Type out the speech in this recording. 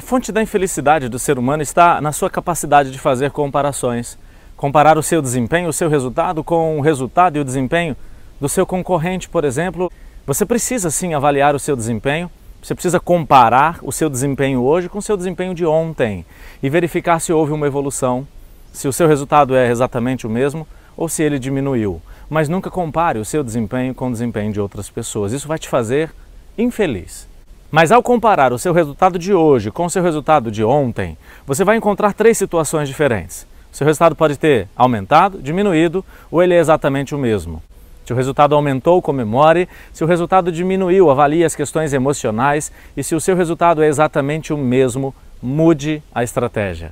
A fonte da infelicidade do ser humano está na sua capacidade de fazer comparações. Comparar o seu desempenho, o seu resultado, com o resultado e o desempenho do seu concorrente, por exemplo. Você precisa sim avaliar o seu desempenho, você precisa comparar o seu desempenho hoje com o seu desempenho de ontem e verificar se houve uma evolução, se o seu resultado é exatamente o mesmo ou se ele diminuiu. Mas nunca compare o seu desempenho com o desempenho de outras pessoas. Isso vai te fazer infeliz. Mas ao comparar o seu resultado de hoje com o seu resultado de ontem, você vai encontrar três situações diferentes. O seu resultado pode ter aumentado, diminuído ou ele é exatamente o mesmo. Se o resultado aumentou, comemore. Se o resultado diminuiu, avalie as questões emocionais. E se o seu resultado é exatamente o mesmo, mude a estratégia.